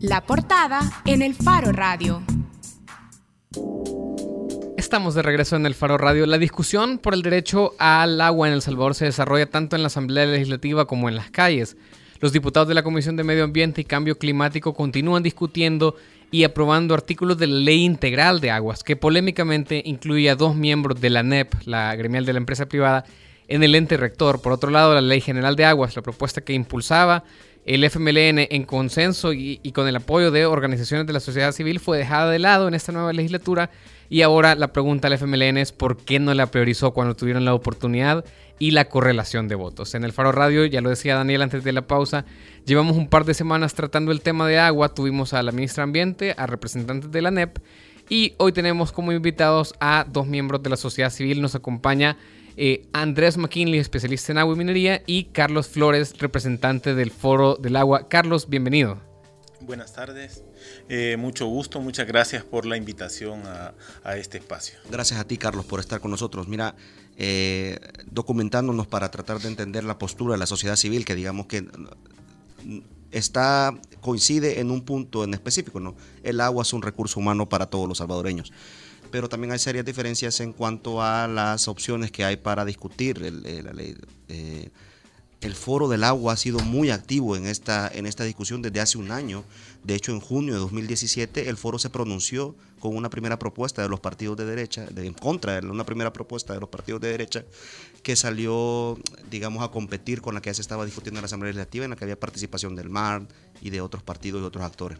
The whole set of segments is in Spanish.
La portada en el Faro Radio. Estamos de regreso en el Faro Radio. La discusión por el derecho al agua en El Salvador se desarrolla tanto en la Asamblea Legislativa como en las calles. Los diputados de la Comisión de Medio Ambiente y Cambio Climático continúan discutiendo y aprobando artículos de la Ley Integral de Aguas, que polémicamente incluye a dos miembros de la NEP, la gremial de la empresa privada, en el ente rector. Por otro lado, la Ley General de Aguas, la propuesta que impulsaba el FMLN en consenso y, con el apoyo de organizaciones de la sociedad civil fue dejada de lado en esta nueva legislatura. Y ahora la pregunta al FMLN es por qué no la priorizó cuando tuvieron la oportunidad y la correlación de votos. En el Faro Radio, ya lo decía Daniel antes de la pausa, llevamos un par de semanas tratando el tema de agua, tuvimos a la ministra Ambiente, a representantes de la NEP y hoy tenemos como invitados a dos miembros de la sociedad civil, nos acompaña eh, Andrés McKinley, especialista en agua y minería, y Carlos Flores, representante del Foro del Agua. Carlos, bienvenido. Buenas tardes, eh, mucho gusto, muchas gracias por la invitación a, este espacio. Gracias a ti, Carlos, por estar con nosotros. Mira, eh, documentándonos para tratar de entender la postura de la sociedad civil, que digamos que está coincide en un punto en específico, ¿no? El agua es un recurso humano para todos los salvadoreños pero también hay serias diferencias en cuanto a las opciones que hay para discutir eh, la ley. Eh, el Foro del Agua ha sido muy activo en esta, en esta discusión desde hace un año. De hecho, en junio de 2017 el foro se pronunció con una primera propuesta de los partidos de derecha, de, en contra de una primera propuesta de los partidos de derecha, que salió, digamos, a competir con la que ya se estaba discutiendo en la Asamblea Legislativa, en la que había participación del MAR y de otros partidos y otros actores.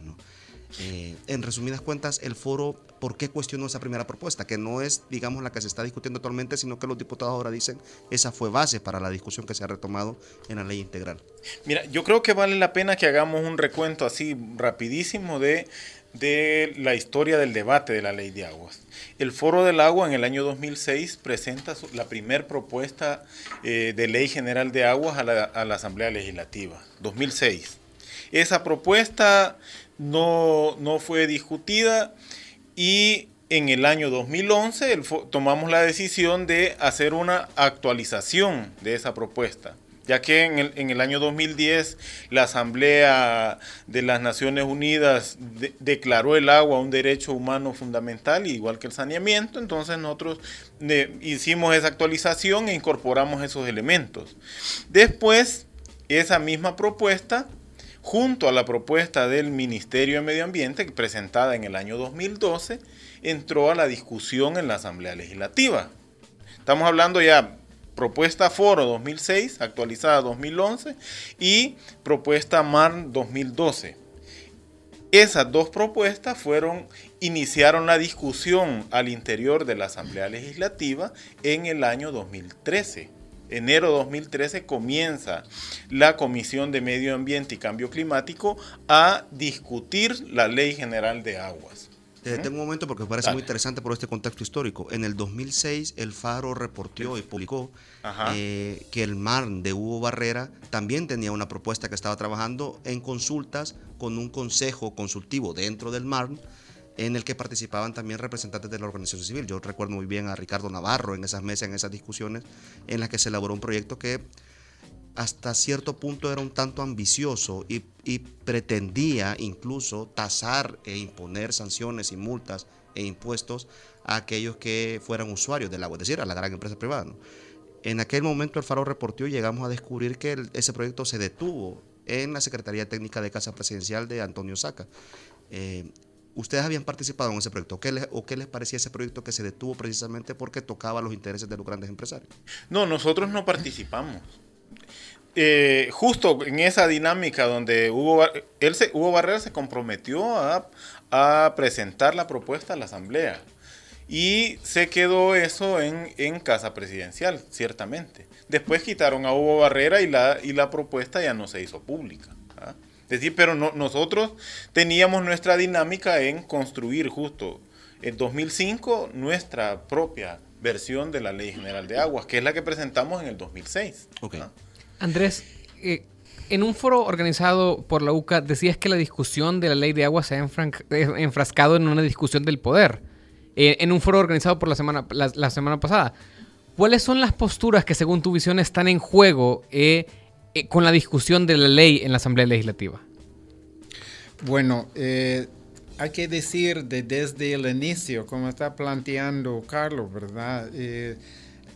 Eh, en resumidas cuentas, el foro, ¿por qué cuestionó esa primera propuesta? Que no es, digamos, la que se está discutiendo actualmente, sino que los diputados ahora dicen esa fue base para la discusión que se ha retomado en la ley integral. Mira, yo creo que vale la pena que hagamos un recuento así rapidísimo de, de la historia del debate de la ley de aguas. El Foro del Agua en el año 2006 presenta la primera propuesta eh, de ley general de aguas a la, a la Asamblea Legislativa, 2006. Esa propuesta no, no fue discutida y en el año 2011 tomamos la decisión de hacer una actualización de esa propuesta, ya que en el, en el año 2010 la Asamblea de las Naciones Unidas declaró el agua un derecho humano fundamental, igual que el saneamiento, entonces nosotros hicimos esa actualización e incorporamos esos elementos. Después, esa misma propuesta junto a la propuesta del Ministerio de Medio Ambiente, presentada en el año 2012, entró a la discusión en la Asamblea Legislativa. Estamos hablando ya propuesta Foro 2006, actualizada 2011, y propuesta MAR 2012. Esas dos propuestas fueron, iniciaron la discusión al interior de la Asamblea Legislativa en el año 2013 enero de 2013 comienza la Comisión de Medio Ambiente y Cambio Climático a discutir la Ley General de Aguas. Te detengo un momento porque me parece muy interesante por este contexto histórico. En el 2006 el Faro reportó y publicó eh, que el MARN de Hugo Barrera también tenía una propuesta que estaba trabajando en consultas con un consejo consultivo dentro del MARN en el que participaban también representantes de la organización civil. Yo recuerdo muy bien a Ricardo Navarro en esas mesas, en esas discusiones, en las que se elaboró un proyecto que hasta cierto punto era un tanto ambicioso y, pretendía incluso tasar e imponer sanciones y multas e impuestos a aquellos que fueran usuarios del agua, es decir, a la gran empresa privada. En aquel momento el Faro reportó y llegamos a descubrir que ese proyecto se detuvo en la Secretaría Técnica de Casa Presidencial de Antonio Saca. Eh, ¿Ustedes habían participado en ese proyecto? ¿Qué les, ¿O qué les parecía ese proyecto que se detuvo precisamente porque tocaba los intereses de los grandes empresarios? No, nosotros no participamos. Eh, justo en esa dinámica donde Hugo, Hugo Barrera se comprometió a, presentar la propuesta a la Asamblea. Y se quedó eso en, en, Casa Presidencial, ciertamente. Después quitaron a Hugo Barrera y la, y la propuesta ya no se hizo pública. Decir, pero nosotros teníamos nuestra dinámica en construir justo en 2005 nuestra propia versión de la Ley General de Aguas, que es la que presentamos en el 2006. Andrés, eh, en un foro organizado por la UCA decías que la discusión de la Ley de Aguas se ha eh, enfrascado en una discusión del poder. Eh, en un foro organizado por la semana, la, semana pasada. ¿Cuáles son las posturas que según tu visión están en juego con la discusión de la ley en la Asamblea Legislativa? Bueno, eh, hay que decir de, desde el inicio, como está planteando Carlos, ¿verdad? Eh,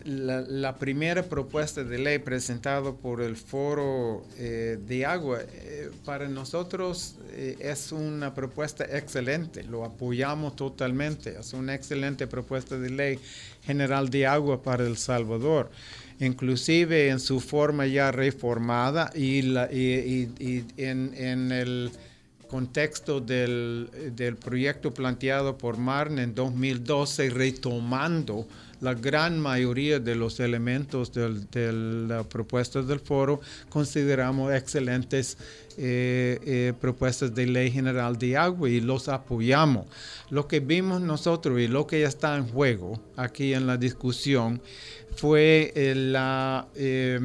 la, primera propuesta de ley presentada por el Foro eh, de Agua, eh, para nosotros es una propuesta excelente, lo apoyamos totalmente, es una excelente propuesta de ley general de agua para El Salvador inclusive en su forma ya reformada y, la, y, en, en el contexto del, proyecto planteado por Marne en 2012, retomando la gran mayoría de los elementos de la propuesta del foro, consideramos excelentes eh, eh, propuestas de ley general de agua y los apoyamos. Lo que vimos nosotros y lo que está en juego aquí en la discusión fue eh, la eh,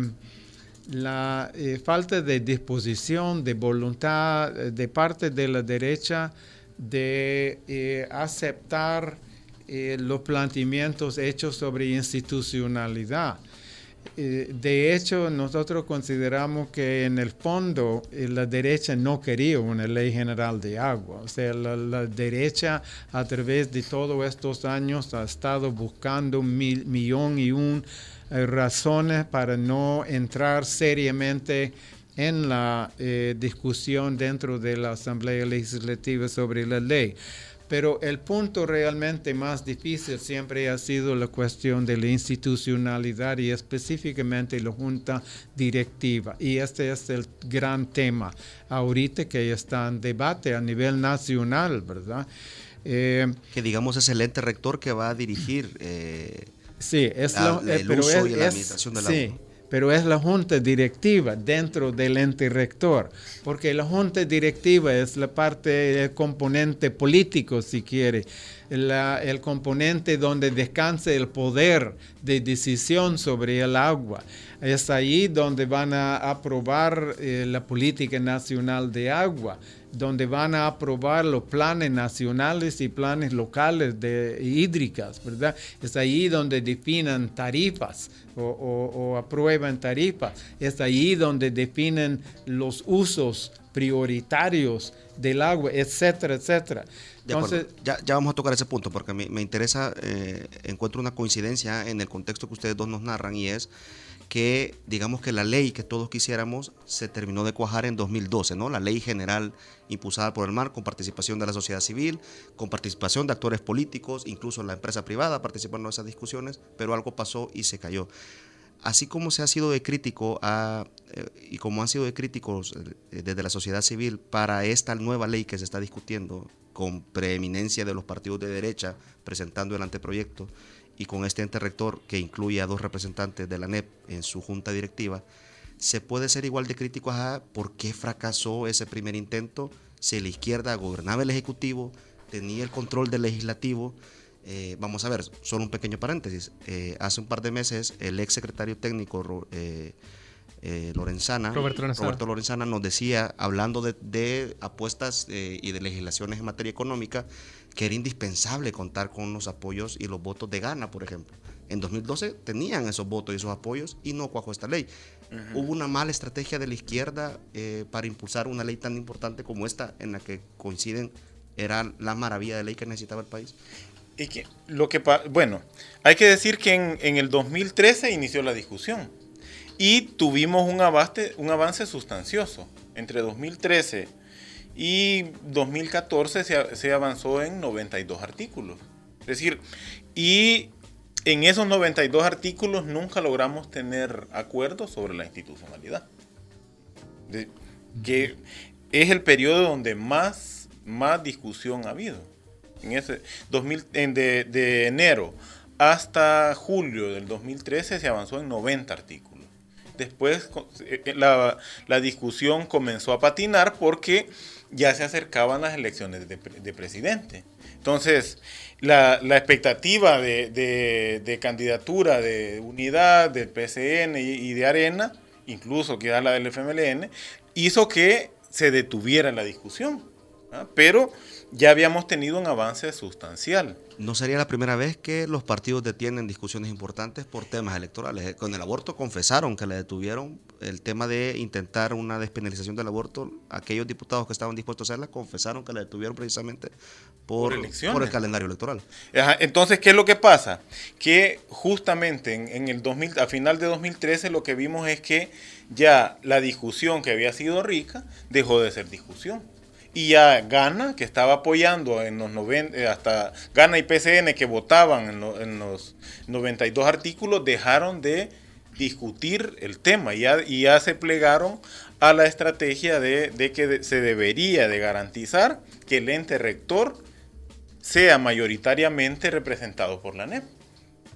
falta de disposición, de voluntad de parte de la derecha de aceptar los planteamientos hechos sobre institucionalidad. de hecho, nosotros consideramos que en el fondo la derecha no quería una ley general de agua. O sea, la, derecha a través de todos estos años ha estado buscando un millón y un razones para no entrar seriamente en la eh, discusión dentro de la Asamblea Legislativa sobre la ley. Pero el punto realmente más difícil siempre ha sido la cuestión de la institucionalidad y específicamente la junta directiva. Y este es el gran tema ahorita que está en debate a nivel nacional, ¿verdad? Eh, que digamos es el ente rector que va a dirigir eh, Sí, es la, eh, pero es, la administración sí, pero es la junta directiva dentro del ente rector, porque la junta directiva es la parte, el componente político, si quiere, el componente donde descansa el poder de decisión sobre el agua. Es ahí donde van a aprobar eh, la política nacional de agua donde van a aprobar los planes nacionales y planes locales de hídricas, ¿verdad? Es ahí donde definen tarifas o, aprueban tarifas. Es ahí donde definen los usos prioritarios del agua, etcétera, etcétera. Entonces, ya, ya, vamos a tocar ese punto porque me, me interesa, eh, encuentro una coincidencia en el contexto que ustedes dos nos narran y es que digamos que la ley que todos quisiéramos se terminó de cuajar en 2012, ¿no? La ley general impulsada por el MAR con participación de la sociedad civil, con participación de actores políticos, incluso la empresa privada participando en esas discusiones, pero algo pasó y se cayó. Así como se ha sido de crítico a, eh, y como han sido de críticos eh, desde la sociedad civil para esta nueva ley que se está discutiendo con preeminencia de los partidos de derecha presentando el anteproyecto, y con este ente rector que incluye a dos representantes de la NEP en su junta directiva, se puede ser igual de crítico a por qué fracasó ese primer intento si la izquierda gobernaba el Ejecutivo, tenía el control del Legislativo. Eh, vamos a ver, solo un pequeño paréntesis. Eh, hace un par de meses el ex secretario técnico eh, Lorenzana, Roberto Lorenzana. nos decía, hablando de, de apuestas y de legislaciones en materia económica, que era indispensable contar con los apoyos y los votos de Gana, por ejemplo. En 2012 tenían esos votos y esos apoyos y no cuajó esta ley. Hubo una mala estrategia de la izquierda eh, para impulsar una ley tan importante como esta, en la que coinciden, era la maravilla de ley que necesitaba el país. Y que, lo que, bueno, hay que decir que en, en el 2013 inició la discusión y tuvimos un, avance, un avance sustancioso. Entre 2013 y 2014 se, se, avanzó en 92 artículos. Es decir, y en esos 92 artículos nunca logramos tener acuerdos sobre la institucionalidad. que es el periodo donde más, más discusión ha habido. En ese 2000, de, de enero hasta julio del 2013 se avanzó en 90 artículos. Después eh, la, la discusión comenzó a patinar porque ya se acercaban las elecciones de, presidente. Entonces, la, expectativa de, candidatura de unidad del PCN y, de Arena, incluso era la del FMLN, hizo que se detuviera la discusión. Pero ya habíamos tenido un avance sustancial. No sería la primera vez que los partidos detienen discusiones importantes por temas electorales. Con el aborto confesaron que le detuvieron el tema de intentar una despenalización del aborto, aquellos diputados que estaban dispuestos a hacerla confesaron que la detuvieron precisamente por, por, el calendario electoral. entonces, ¿qué es lo que pasa? Que justamente en, el 2000, a final de 2013 lo que vimos es que ya la discusión que había sido rica dejó de ser discusión. Y ya Gana, que estaba apoyando en los 90, eh, hasta Gana y PCN que votaban en, los 92 artículos, dejaron de discutir el tema y ya, y ya se plegaron a la estrategia de, que se debería de garantizar que el ente rector sea mayoritariamente representado por la NEP.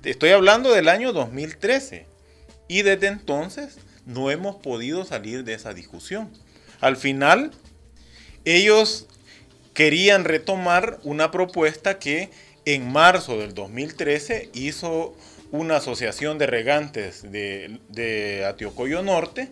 Estoy hablando del año 2013 y desde entonces no hemos podido salir de esa discusión. Al final, ellos querían retomar una propuesta que en marzo del 2013 hizo una asociación de regantes de, de Atiocoyo Norte,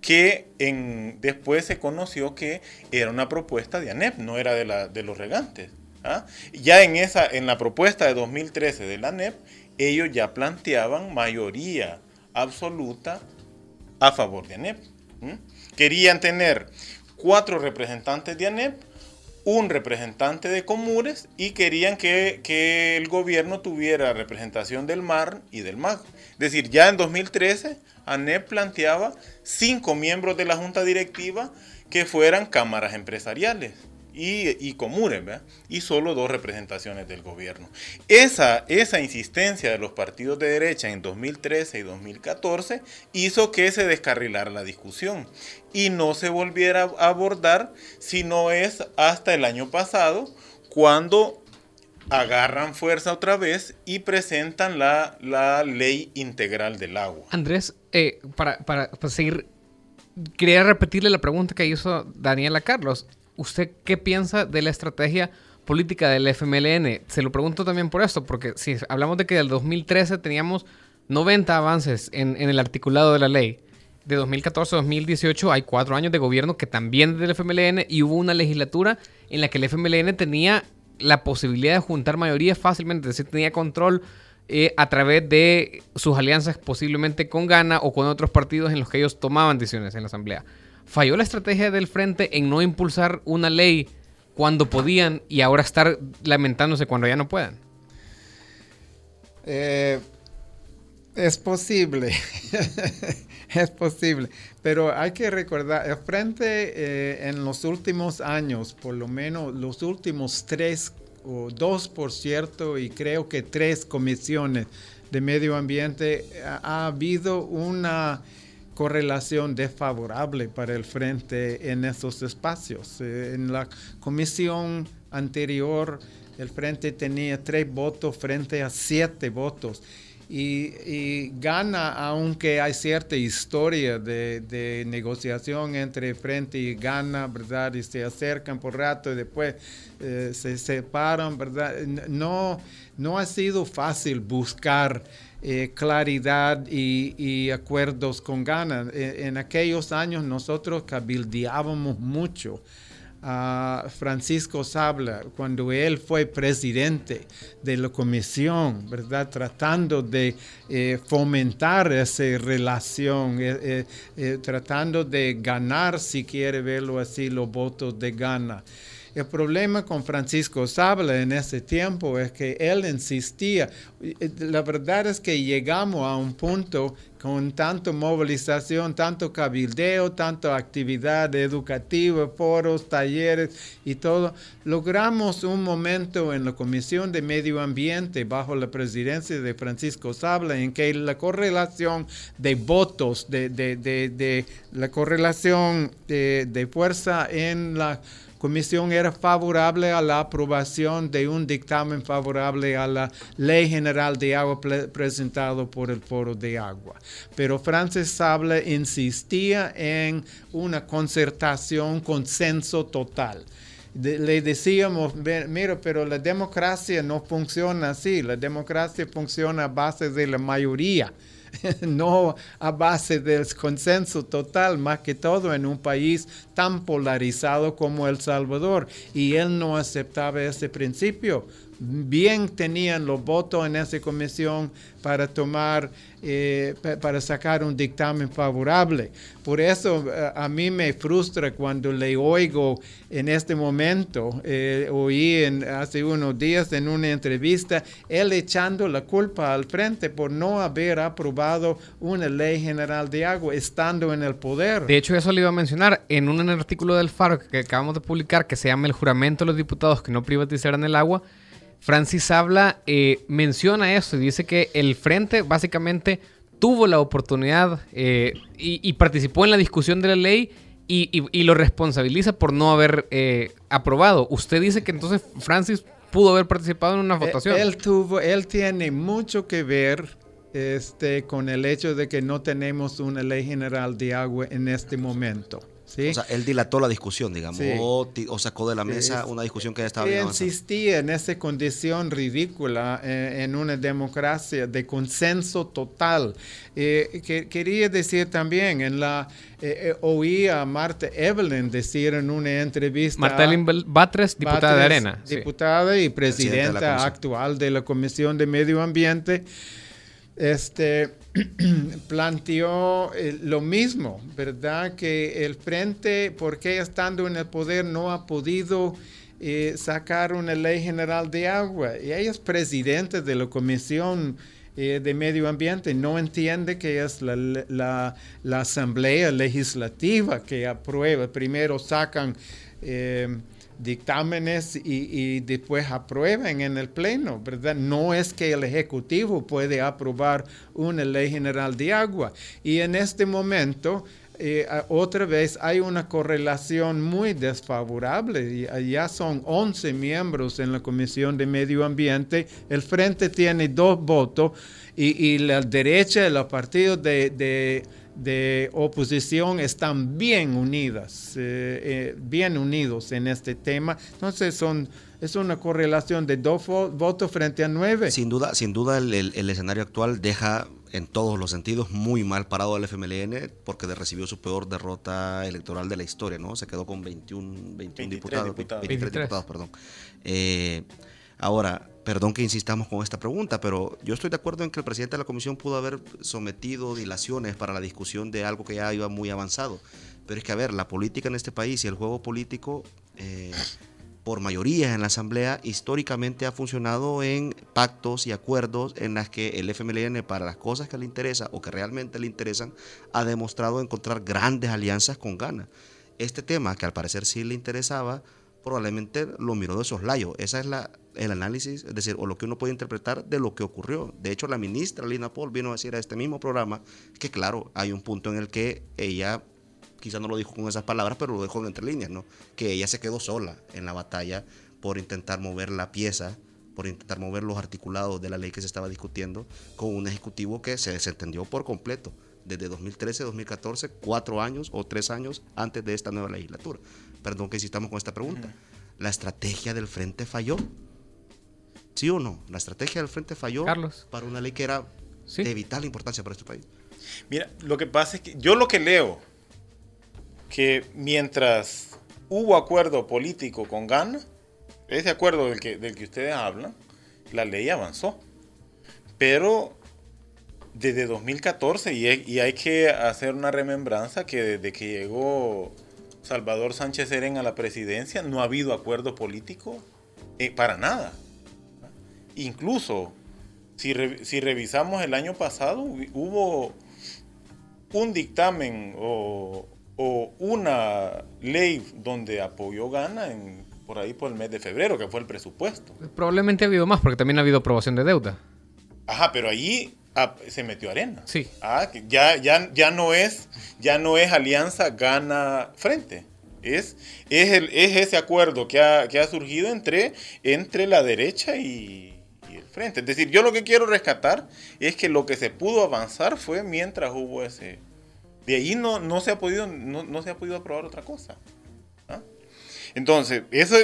que en, después se conoció que era una propuesta de ANEP, no era de, la, de los regantes. ¿ah? Ya en, esa, en la propuesta de 2013 de la ANEP, ellos ya planteaban mayoría absoluta a favor de ANEP. Querían tener cuatro representantes de ANEP, un representante de Comures y querían que, que, el gobierno tuviera representación del MAR y del MAG. Es decir, ya en 2013 ANEP planteaba cinco miembros de la junta directiva que fueran cámaras empresariales y, y comunes, y solo dos representaciones del gobierno. Esa, esa insistencia de los partidos de derecha en 2013 y 2014 hizo que se descarrilara la discusión y no se volviera a abordar si no es hasta el año pasado cuando agarran fuerza otra vez y presentan la, la ley integral del agua. Andrés, eh, para, para, seguir, quería repetirle la pregunta que hizo Daniela Carlos. ¿Usted qué piensa de la estrategia política del FMLN? Se lo pregunto también por esto, porque si hablamos de que del 2013 teníamos 90 avances en, el articulado de la ley, de 2014 a 2018 hay cuatro años de gobierno que también del FMLN y hubo una legislatura en la que el FMLN tenía la posibilidad de juntar mayoría fácilmente, es decir, tenía control eh, a través de sus alianzas posiblemente con Gana o con otros partidos en los que ellos tomaban decisiones en la Asamblea. ¿Falló la estrategia del frente en no impulsar una ley cuando podían y ahora estar lamentándose cuando ya no puedan? Eh, es posible, es posible, pero hay que recordar, el Frente eh, en los últimos años, por lo menos los últimos tres o dos, por cierto, y creo que tres comisiones de medio ambiente, ha, habido una correlación desfavorable para el Frente en esos espacios. Eh, en la comisión anterior, el Frente tenía tres votos frente a siete votos y, gana, aunque hay cierta historia de, negociación entre Frente y Gana, ¿verdad? Y se acercan por rato y después eh, se separan, ¿verdad? No, no ha sido fácil buscar eh, claridad y, acuerdos con Gana. E, en aquellos años nosotros cabildeábamos mucho a Francisco Sabla cuando él fue presidente de la comisión, ¿verdad? Tratando de eh, fomentar esa relación, eh, tratando de ganar, si quiere verlo así, los votos de gana. El problema con Francisco Sabla en ese tiempo es que él insistía. La verdad es que llegamos a un punto con tanto movilización, tanto cabildeo, tanta actividad educativa, foros, talleres y todo, logramos un momento en la Comisión de Medio Ambiente bajo la presidencia de Francisco Sabla en que la correlación de votos, de la correlación de fuerza en la comisión era favorable a la aprobación de un dictamen favorable a la Ley General de Agua presentado por el Foro de Agua. Pero Francis Sable insistía en una concertación, consenso total. le decíamos, mira, pero la democracia no funciona así, la democracia funciona a base de la mayoría. no a base del consenso total, más que todo en un país tan polarizado como El Salvador. Y él no aceptaba ese principio bien tenían los votos en esa comisión para tomar, eh, para sacar un dictamen favorable. Por eso eh, a mí me frustra cuando le oigo en este momento, eh, oí en, hace unos días en una entrevista, él echando la culpa al frente por no haber aprobado una ley general de agua estando en el poder. De hecho, eso le iba a mencionar en un artículo del Faro que acabamos de publicar que se llama El juramento de los diputados que no privatizarán el agua Francis habla, eh, menciona eso y dice que el Frente básicamente tuvo la oportunidad eh, y, participó en la discusión de la ley y, lo responsabiliza por no haber eh, aprobado. Usted dice que entonces Francis pudo haber participado en una votación. Él, tuvo, él tiene mucho que ver este, con el hecho de que no tenemos una ley general de agua en este momento. O sea, él dilató la discusión, digamos, o, sacó de la mesa una discusión que ya estaba bien insistía en esa condición ridícula eh, en una democracia de consenso total. Eh, que, quería decir también, en la eh, oí a Marta Evelyn decir en una entrevista. Marta Evelyn Batres, diputada de Arena. Diputada y presidenta actual de la Comisión de Medio Ambiente este, planteó eh, lo mismo, ¿verdad? Que el frente, porque estando en el poder, no ha podido eh, sacar una ley general de agua. Y ella es presidente de la Comisión eh, de Medio Ambiente, no entiende que es la, la, la Asamblea Legislativa que aprueba. Primero sacan dictámenes y, después aprueben en el Pleno, ¿verdad? No es que el Ejecutivo puede aprobar una ley general de agua. Y en este momento, eh, otra vez hay una correlación muy desfavorable. Ya son 11 miembros en la Comisión de Medio Ambiente. El Frente tiene dos votos y, la derecha, los partidos de de oposición están bien unidas, eh, eh, bien unidos en este tema. Entonces son, es una correlación de dos votos frente a nueve. Sin duda, sin duda el, escenario actual deja en todos los sentidos muy mal parado al FMLN porque recibió su peor derrota electoral de la historia, ¿no? Se quedó con 21, 21 diputados, 23 diputados, perdón. Eh, ahora, Perdón que insistamos con esta pregunta, pero yo estoy de acuerdo en que el presidente de la comisión pudo haber sometido dilaciones para la discusión de algo que ya iba muy avanzado. Pero es que, a ver, la política en este país y el juego político, eh, por mayoría en la Asamblea, históricamente ha funcionado en pactos y acuerdos en las que el FMLN, para las cosas que le interesa o que realmente le interesan, ha demostrado encontrar grandes alianzas con Ghana. Este tema, que al parecer sí le interesaba, probablemente lo miró de soslayo. Esa es el análisis, es decir, o lo que uno puede interpretar de lo que ocurrió. De hecho, la ministra Lina Paul vino a decir a este mismo programa que, claro, hay un punto en el que ella, quizá no lo dijo con esas palabras, pero lo dejó entre líneas, ¿no? Que ella se quedó sola en la batalla por intentar mover la pieza, por intentar mover los articulados de la ley que se estaba discutiendo con un ejecutivo que se desentendió por completo desde 2013, 2014, cuatro años o tres años antes de esta nueva legislatura perdón que insistamos con esta pregunta, ¿la estrategia del frente falló? ¿Sí o no? ¿La estrategia del frente falló para una ley que era de vital importancia para este país? Mira, lo que pasa es que yo lo que leo, que mientras hubo acuerdo político con Ghana, ese acuerdo del que, del que ustedes hablan, la ley avanzó. Pero desde 2014, y y hay que hacer una remembranza que desde que llegó Salvador Sánchez Seren a la presidencia, no ha habido acuerdo político eh, para nada. Incluso, si, revisamos el año pasado, hubo un dictamen o, una ley donde apoyó Gana en, por ahí por el mes de febrero, que fue el presupuesto. Probablemente ha habido más, porque también ha habido aprobación de deuda. Ajá, pero allí Ah, se metió arena. Sí. Ah, ya, ya, ya, no es, ya no es alianza gana frente. Es, es, el, es ese acuerdo que ha, que ha surgido entre, entre la derecha y, el frente. Es decir, yo lo que quiero rescatar es que lo que se pudo avanzar fue mientras hubo ese... De ahí no, no, se, ha podido, no, no se ha podido aprobar otra cosa. ¿ah? Entonces, eso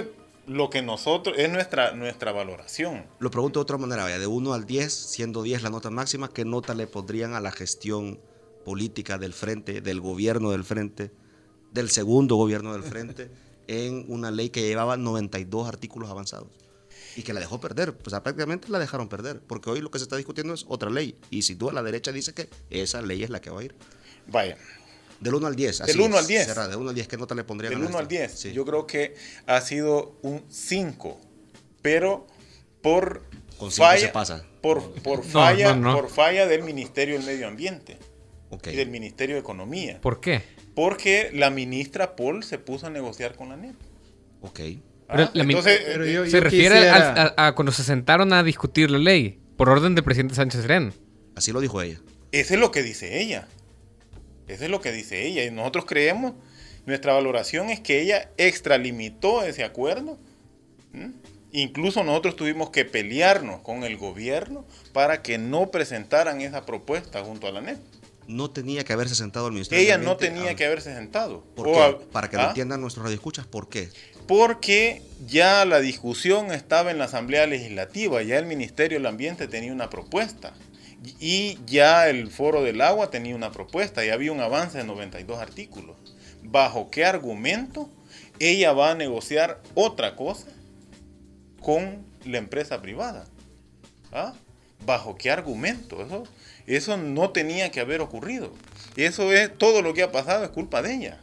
lo que nosotros, es nuestra, nuestra valoración. Lo pregunto de otra manera, vaya, de 1 al 10, siendo 10 la nota máxima, ¿qué nota le pondrían a la gestión política del frente, del gobierno del frente, del segundo gobierno del frente, en una ley que llevaba 92 artículos avanzados? Y que la dejó perder, pues prácticamente la dejaron perder, porque hoy lo que se está discutiendo es otra ley. Y si tú a la derecha dice que esa ley es la que va a ir. Vaya. Del 1 al 10. Del 1 al 10. Cerra, del 1 al 10, ¿qué nota le pondría? Del 1 al 10. Sí. Yo creo que ha sido un 5, pero por Con falla, se pasa. Por, por falla, no, no. por falla del Ministerio del Medio Ambiente y del Ministerio de Economía. ¿Por qué? Porque la ministra Paul se puso a negociar con la NEP. Ok. Pero la min- entonces, Pero yo- Se refiere quisiera- al- a, a cuando se sentaron a discutir la ley por orden del presidente Sánchez Serén. Así lo dijo ella. Eso es lo que dice ella. Eso es lo que dice ella. Y nosotros creemos, nuestra valoración es que ella extralimitó ese acuerdo. ¿m? Incluso nosotros tuvimos que pelearnos con el gobierno para que no presentaran esa propuesta junto a la NEP. No tenía que haberse sentado el Ministerio Ella de no tenía a- que haberse sentado. ¿Por qué? a- Para que lo ¿Ah? entiendan nuestros radioescuchas, ¿por qué? Porque ya la discusión estaba en la Asamblea Legislativa, ya el Ministerio del Ambiente tenía una propuesta y ya el Foro del Agua tenía una propuesta y había un avance de 92 artículos. ¿Bajo qué argumento ella va a negociar otra cosa con la empresa privada? ¿Ah? ¿Bajo qué argumento? Eso, eso no tenía que haber ocurrido. Eso es todo lo que ha pasado es culpa de ella.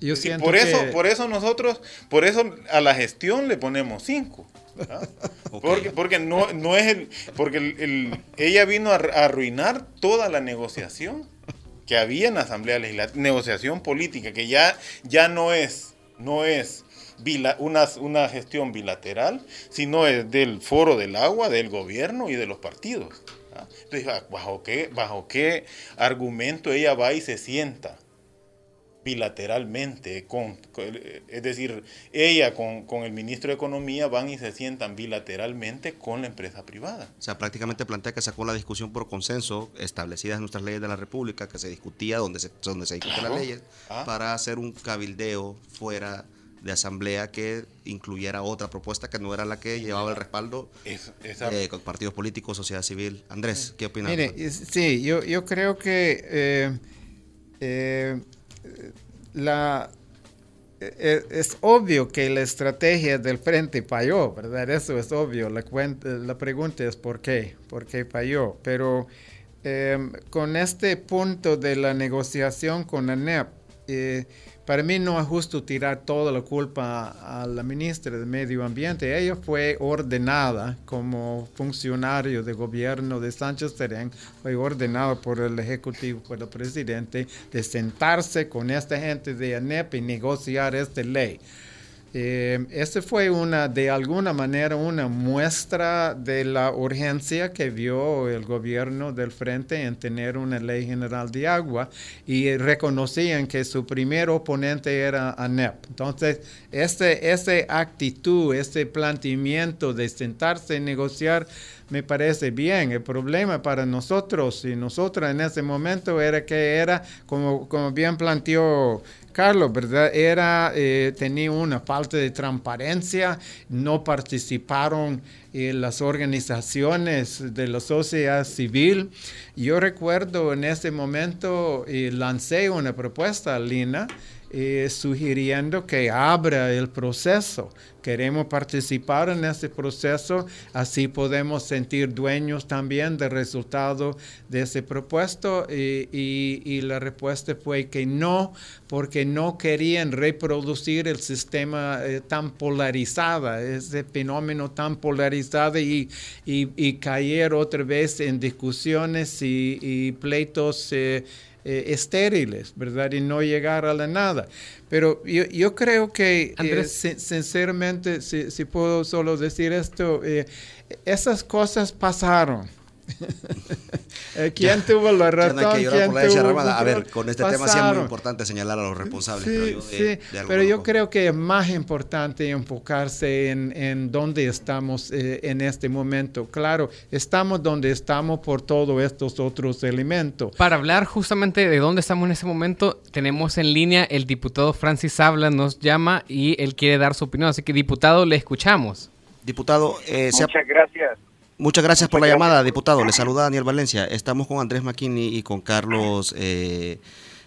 Yo Y siento por eso, que- por eso nosotros, por eso a la gestión le ponemos 5. Porque, porque no, no es el, porque el- el- ella vino a, ar- a arruinar toda la negociación que había en la Asamblea Legislativa, negociación política, que ya, ya no es, no es una, una gestión bilateral, sino es del foro del agua, del gobierno y de los partidos. ¿ah? Entonces, ¿bajo qué, ¿bajo qué argumento ella va y se sienta? Bilateralmente, con, con- es decir, ella con, con el ministro de Economía van y se sientan bilateralmente con la empresa privada. O sea, prácticamente plantea que sacó la discusión por consenso establecidas en nuestras leyes de la República, que se discutía donde se, donde se discuten Claro. las leyes, Ah. para hacer un cabildeo fuera de asamblea que incluyera otra propuesta que no era la que llevaba el respaldo Es- esa- eh, con partidos políticos, sociedad civil. Andrés, ¿qué opinas? Mire, sí, yo, yo creo que eh, eh, la, eh, es obvio que la estrategia del frente falló, ¿verdad? Eso es obvio. La, la pregunta es por qué, por qué falló. Pero eh, con este punto de la negociación con la NEP, eh, para mí no es justo tirar toda la culpa a la ministra de Medio Ambiente. Ella fue ordenada como funcionario de gobierno de Sánchez Serén, fue ordenada por el Ejecutivo, por el presidente, de sentarse con esta gente de ANEP y negociar esta ley. Eh, ese fue una, de alguna manera, una muestra de la urgencia que vio el gobierno del frente en tener una ley general de agua y reconocían que su primer oponente era ANEP. Entonces, este, esa actitud, ese planteamiento de sentarse y negociar me parece bien. El problema para nosotros y nosotras en ese momento era que era, como, como bien planteó Carlos, ¿verdad? Era, eh, tenía una falta de transparencia, no participaron eh, las organizaciones de la sociedad civil. Yo recuerdo en ese momento eh, lancé una propuesta a Lina eh, sugiriendo que abra el proceso. Queremos participar en ese proceso, así podemos sentir dueños también del resultado de ese propuesto. Y, y- la respuesta fue que no, porque no querían reproducir el sistema eh, tan polarizado, ese fenómeno tan polarizado y, caer otra vez en discusiones y, pleitos. eh, eh, estériles, ¿verdad? Y no llegar a la nada. Pero yo, yo creo que, eh, sin- sinceramente, si, si puedo solo decir esto, eh, esas cosas pasaron. Eh, ¿Quién tuvo la Ya razón? no hay que llorar ¿Quién por la tuvo derramada. A ver, con este tema sí es muy importante señalar a los responsables. Sí, creo yo, sí, de pero yo creo que es más importante enfocarse en, en dónde estamos eh, en este momento. Claro, estamos donde estamos por todos estos otros elementos. Para hablar justamente de dónde estamos en ese momento, tenemos en línea el diputado Francis Habla, nos llama y él quiere dar su opinión. Así que, diputado, le escuchamos. Diputado, eh, se ha- Muchas gracias. Muchas gracias por la llamada, diputado. Le saluda Daniel Valencia. Estamos con Andrés McKinney y con Carlos eh,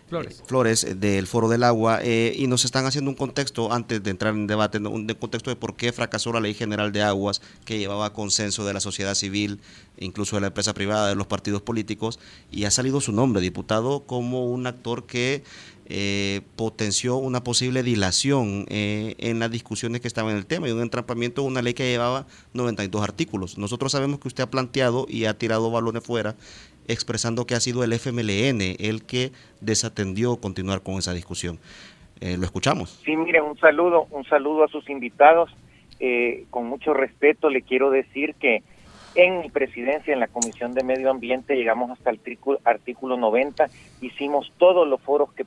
Flores. Flores del Foro del Agua eh, y nos están haciendo un contexto, antes de entrar en debate, un contexto de por qué fracasó la Ley General de Aguas que llevaba consenso de la sociedad civil, incluso de la empresa privada, de los partidos políticos, y ha salido su nombre, diputado, como un actor que eh, potenció una posible dilación en las discusiones que estaban en el tema y un entrampamiento de una ley que llevaba 92 artículos. Nosotros sabemos que usted ha planteado y ha tirado balones fuera expresando que ha sido el FMLN el que desatendió continuar con esa discusión. Eh, lo escuchamos. Sí, mire, un saludo, un saludo a sus invitados. Eh, con mucho respeto le quiero decir que en mi presidencia en la Comisión de Medio Ambiente llegamos hasta el artículo 90, hicimos todos los foros que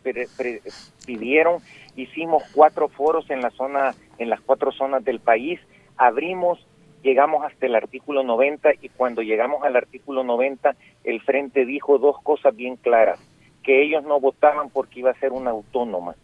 pidieron, hicimos cuatro foros en la zona, en las cuatro zonas del país, abrimos llegamos hasta el artículo 90 y cuando llegamos al artículo 90 el Frente dijo dos cosas bien claras, que ellos no votaban porque iba a ser una autónoma.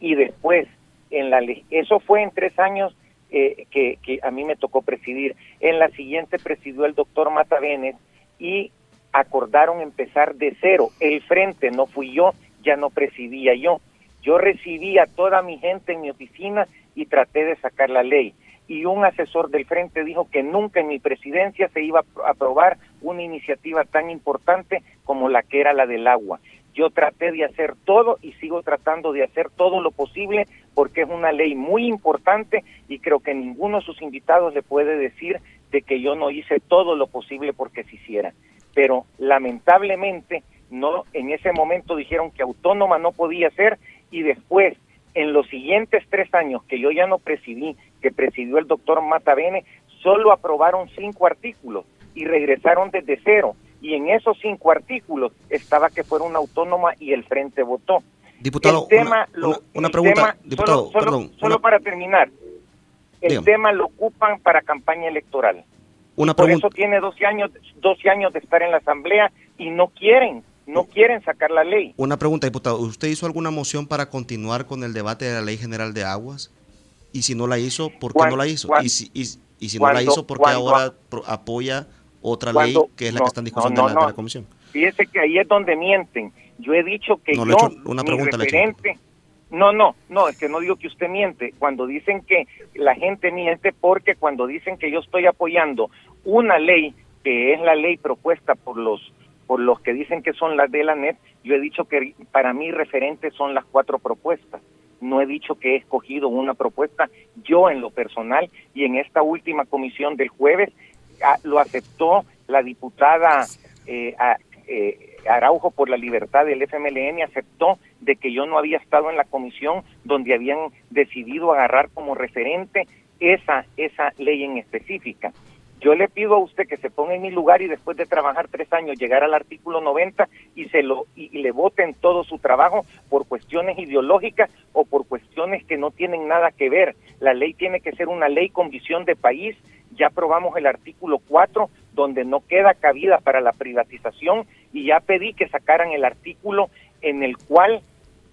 Y después, en la eso fue en tres años eh, que, que, a mí me tocó presidir. En la siguiente presidió el doctor Matavenes y acordaron empezar de cero. El Frente, no fui yo, ya no presidía yo. Yo recibí a toda mi gente en mi oficina y traté de sacar la ley y un asesor del frente dijo que nunca en mi presidencia se iba a aprobar una iniciativa tan importante como la que era la del agua. Yo traté de hacer todo y sigo tratando de hacer todo lo posible porque es una ley muy importante y creo que ninguno de sus invitados le puede decir de que yo no hice todo lo posible porque se hiciera. Pero lamentablemente no en ese momento dijeron que autónoma no podía ser y después en los siguientes tres años que yo ya no presidí que presidió el doctor Matavene, solo aprobaron cinco artículos y regresaron desde cero. Y en esos cinco artículos estaba que fuera una autónoma y el frente votó. Diputado, el tema, una, pregunta, diputado, solo, perdón. Solo para terminar, el tema lo ocupan para campaña electoral. Una por eso tiene 12 años, 12 años de estar en la Asamblea y no quieren, no quieren sacar la ley. Una pregunta, diputado. ¿Usted hizo alguna moción para continuar con el debate de la Ley General de Aguas? Y si no la hizo, ¿por qué no la hizo? y si, y, si no la hizo, ¿por qué ahora apoya otra ley que es la que está en discusión de, la, comisión? Fíjese que ahí es donde mienten. Yo he dicho que yo, una pregunta referente, no, no, no, es que no digo que usted miente. Cuando dicen que la gente miente, porque cuando dicen que yo estoy apoyando una ley que es la ley propuesta por los por los que dicen que son las de la NET, yo he dicho que para mí referentes son las cuatro propuestas no he dicho que he escogido una propuesta yo en lo personal y en esta última comisión del jueves ah, lo aceptó la diputada eh, eh, Araujo por la libertad del FMLN aceptó de que yo no había estado en la comisión donde habían decidido agarrar como referente esa esa ley en específica yo le pido a usted que se ponga en mi lugar y después de trabajar tres años llegar al artículo 90 y se lo y, le voten todo su trabajo por cuestiones ideológicas o por cuestiones que no tienen nada que ver. La ley tiene que ser una ley con visión de país. Ya aprobamos el artículo 4 donde no queda cabida para la privatización y ya pedí que sacaran el artículo en el cual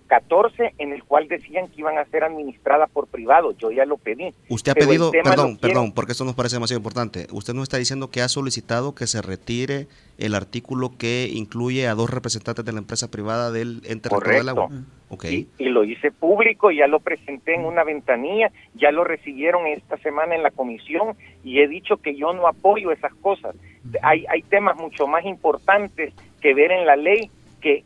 14 en el cual decían que iban a ser administradas por privados. Yo ya lo pedí. Usted ha pedido, perdón, perdón, porque esto nos parece demasiado importante. Usted no está diciendo que ha solicitado que se retire el artículo que incluye a dos representantes de la empresa privada del ente del agua. Okay. Y, lo hice público, ya lo presenté en una ventanilla, ya lo recibieron esta semana en la comisión y he dicho que yo no apoyo esas cosas. Hay, hay temas mucho más importantes que ver en la ley que,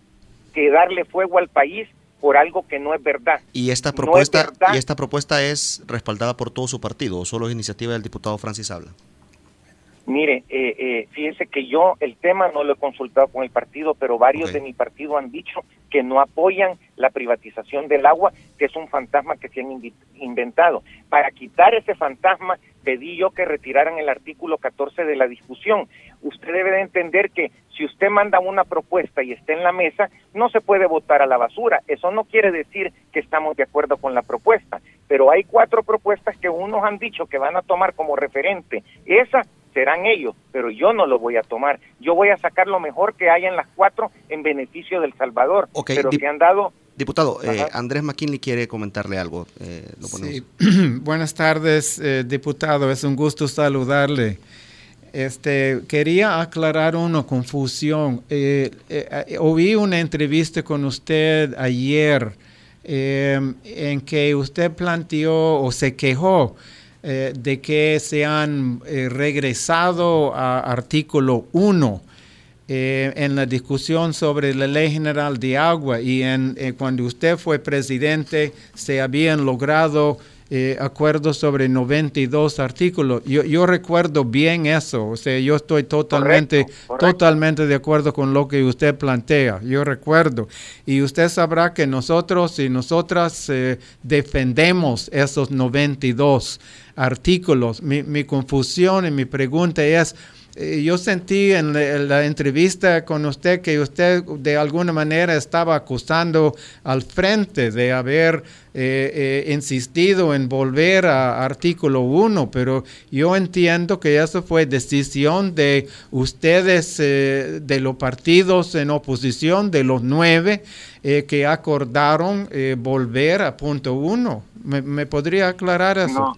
que darle fuego al país por algo que no es verdad. ¿Y esta propuesta, ¿y esta propuesta es respaldada por todo su partido o solo es iniciativa del diputado Francis Habla? Mire, eh, eh, fíjense que yo el tema no lo he consultado con el partido, pero varios de mi partido han dicho que no apoyan la privatización del agua, que es un fantasma que se han inventado. Para quitar ese fantasma, pedí yo que retiraran el artículo 14 de la discusión. Usted debe de entender que si usted manda una propuesta y está en la mesa, no se puede votar a la basura. Eso no quiere decir que estamos de acuerdo con la propuesta, pero hay cuatro propuestas que unos han dicho que van a tomar como referente. Esa serán ellos, pero yo no lo voy a tomar. Yo voy a sacar lo mejor que haya en las cuatro en beneficio del Salvador, pero que han dado... Diputado, eh, Andrés McKinley quiere comentarle algo. Eh, Buenas tardes, eh, diputado. Es un gusto saludarle. Este, quería aclarar una confusión. Eh, eh, oí una entrevista con usted ayer en que usted planteó o se quejó de que se han regresado a artículo 1 eh, en la discusión sobre la ley general de agua y en, eh, cuando usted fue presidente se habían logrado eh, acuerdos sobre 92 artículos. Yo, yo, recuerdo bien eso, o sea, yo estoy totalmente, totalmente de acuerdo con lo que usted plantea, yo recuerdo. Y usted sabrá que nosotros y nosotras defendemos esos 92 artículos. Mi, mi confusión y mi pregunta es, eh, yo sentí en la, entrevista con usted que usted de alguna manera estaba acusando al frente de haber eh, eh, insistido en volver a artículo 1, pero yo entiendo que eso fue decisión de ustedes, de los partidos en oposición, de los nueve, que acordaron volver a punto 1. ¿Me, podría aclarar eso?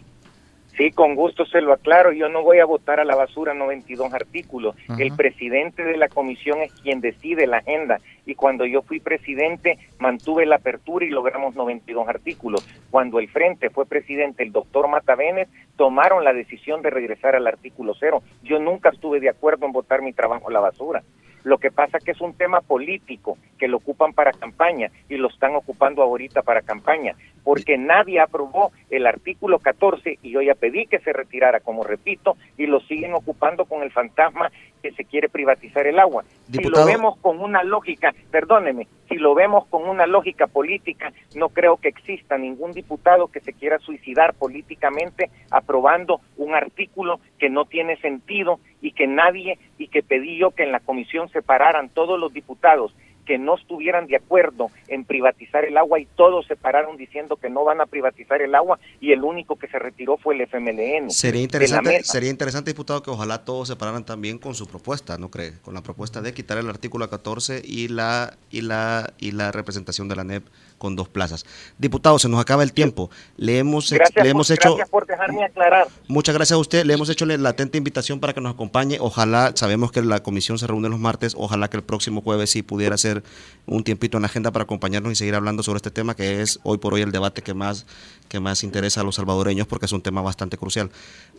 Sí, con gusto se lo aclaro. Yo no voy a votar a la basura 92 artículos. El presidente de la comisión es quien decide la agenda. Y cuando yo fui presidente, mantuve la apertura y logramos 92 artículos. Cuando el Frente fue presidente, el doctor Matavenes, tomaron la decisión de regresar al artículo cero. Yo nunca estuve de acuerdo en votar mi trabajo a la basura. Lo que pasa que es un tema político que lo ocupan para campaña y lo están ocupando ahorita para campaña, porque nadie aprobó el artículo 14 y yo ya pedí que se retirara, como repito, y lo siguen ocupando con el fantasma que se quiere privatizar el agua. Si lo vemos con una lógica, perdóneme, si lo vemos con una lógica política, no creo que exista ningún diputado que se quiera suicidar políticamente aprobando un artículo que no tiene sentido y que nadie, y que pedí yo que en la comisión separaran todos los diputados que no estuvieran de acuerdo en privatizar el agua y todos se pararon diciendo que no van a privatizar el agua y el único que se retiró fue el FMLN. Sería interesante, sería interesante diputado, que ojalá todos se pararan también con su propuesta, ¿no cree? Con la propuesta de quitar el artículo 14 y la y la y la representación de la NEP con dos plazas. Diputado, se nos acaba el tiempo. Le hemos, le hemos hecho... Gracias por dejarme aclarar. Muchas gracias a usted. Le hemos hecho la latente invitación para que nos acompañe. Ojalá, sabemos que la comisión se reúne los martes, ojalá que el próximo jueves sí pudiera ser un tiempito en la agenda para acompañarnos y seguir hablando sobre este tema que es hoy por hoy el debate que más, que más interesa a los salvadoreños porque es un tema bastante crucial.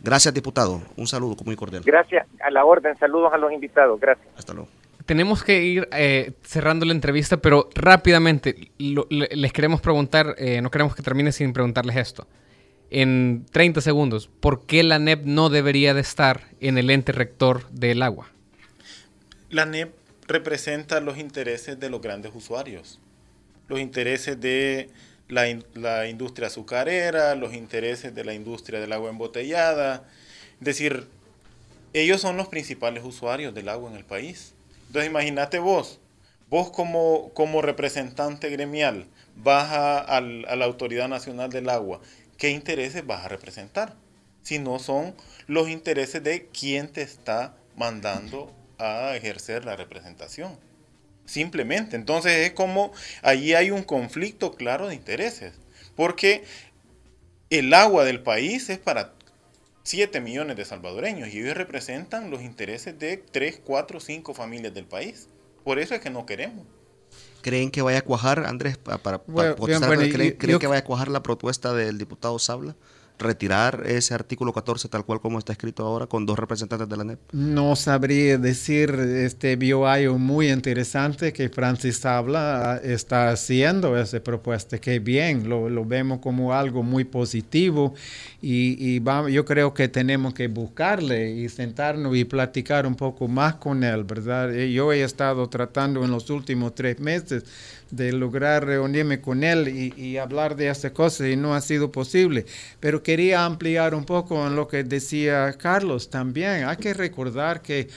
Gracias, diputado. Un saludo muy cordial. Gracias. A la orden. Saludos a los invitados. Gracias. Hasta luego tenemos que ir eh, cerrando la entrevista, pero rápidamente les queremos preguntar, eh, no queremos que termine sin preguntarles esto. En 30 segundos, ¿por qué la NEP no debería de estar en el ente rector del agua? La NEP representa los intereses de los grandes usuarios, los intereses de la, la industria azucarera, los intereses de la industria del agua embotellada. Es decir, ellos son los principales usuarios del agua en el país. Entonces imagínate vos, vos como, como representante gremial vas a, la Autoridad Nacional del Agua, ¿qué intereses vas a representar? Si no son los intereses de quien te está mandando a ejercer la representación. Simplemente. Entonces es como allí hay un conflicto claro de intereses. Porque el agua del país es para 7 millones de salvadoreños y ellos representan los intereses de 3, 4, 5 familias del país. Por eso es que no queremos. ¿Creen que vaya a cuajar, Andrés, para, ¿creen, que vaya a cuajar la propuesta del diputado Sabla? Retirar ese artículo 14 tal cual como está escrito ahora con dos representantes de la NEP? No sabría decir, este algo muy interesante que Francis habla, está haciendo esa propuesta, que bien, lo, lo vemos como algo muy positivo y, y yo creo que tenemos que buscarle y sentarnos y platicar un poco más con él, ¿verdad? Yo he estado tratando en los últimos tres meses de lograr reunirme con él y, hablar de esta cosa y no ha sido posible. Pero quería ampliar un poco en lo que decía Carlos también. Hay que recordar que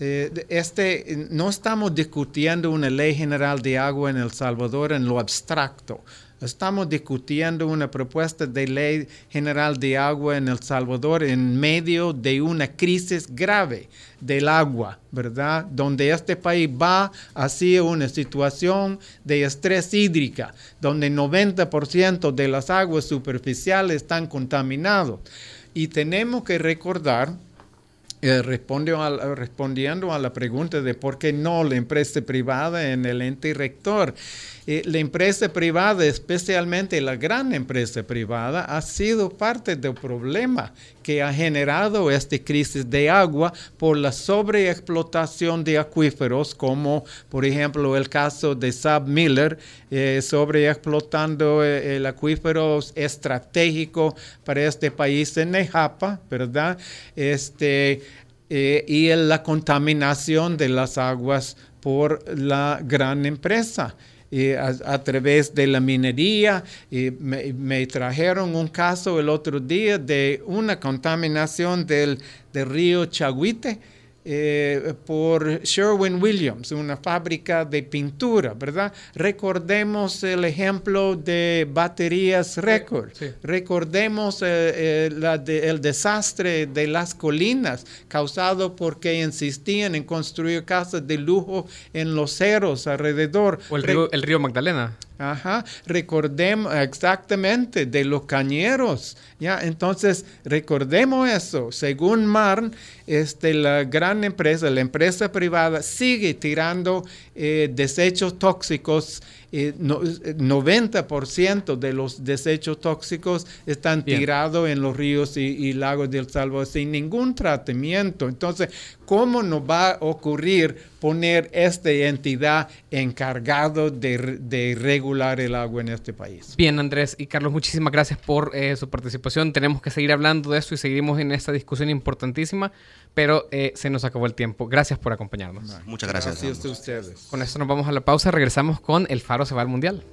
eh, este, no estamos discutiendo una ley general de agua en El Salvador en lo abstracto. Estamos discutiendo una propuesta de ley general de agua en El Salvador en medio de una crisis grave del agua, ¿verdad? Donde este país va hacia una situación de estrés hídrica, donde el 90% de las aguas superficiales están contaminadas. Y tenemos que recordar eh, respondiendo a la pregunta de por qué no la empresa privada en el ente rector. Eh, la empresa privada, especialmente la gran empresa privada, ha sido parte del problema que ha generado esta crisis de agua por la sobreexplotación de acuíferos, como por ejemplo el caso de Sab Miller, eh, sobreexplotando el acuífero estratégico para este país en Nejapa, ¿verdad? Este, eh, y la contaminación de las aguas por la gran empresa. A, través de la minería. me, trajeron un caso el otro día de una contaminación del, del río Chaguite eh, por Sherwin Williams, una fábrica de pintura, ¿verdad? Recordemos el ejemplo de baterías Record, recordemos eh, eh, el desastre de las colinas causado porque insistían en construir casas de lujo en los cerros alrededor. O el río, el río Magdalena. Ajá, recordemos exactamente de los cañeros, ¿ya? Entonces, recordemos eso. Según Marn, este, la gran empresa, la empresa privada, sigue tirando eh, desechos tóxicos 90% de los desechos tóxicos están tirados en los ríos y, lagos del Salvador sin ningún tratamiento. Entonces, ¿cómo nos va a ocurrir poner esta entidad encargado de, regular el agua en este país? Bien, Andrés y Carlos, muchísimas gracias por eh, su participación. Tenemos que seguir hablando de esto y seguimos en esta discusión importantísima, pero eh, se nos acabó el tiempo. Gracias por acompañarnos. Muchas gracias. Gracias a ustedes. Con esto nos vamos a la pausa. Regresamos con El Faro se va al Mundial.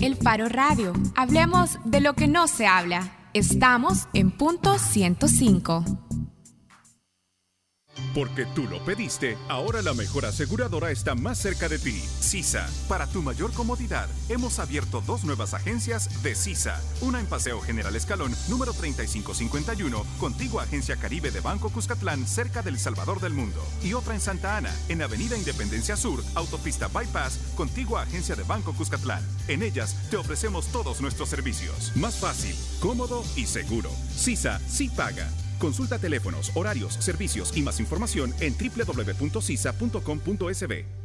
El Faro Radio. Hablemos de lo que no se habla. Estamos en punto 105. Porque tú lo pediste, ahora la mejor aseguradora está más cerca de ti. CISA. Para tu mayor comodidad, hemos abierto dos nuevas agencias de CISA. Una en Paseo General Escalón, número 3551, contigo Agencia Caribe de Banco Cuscatlán, cerca del Salvador del Mundo. Y otra en Santa Ana, en Avenida Independencia Sur, Autopista Bypass, contigo Agencia de Banco Cuscatlán. En ellas te ofrecemos todos nuestros servicios. Más fácil, cómodo y seguro. CISA sí paga. Consulta teléfonos, horarios, servicios y más información en www.cisa.com.sb.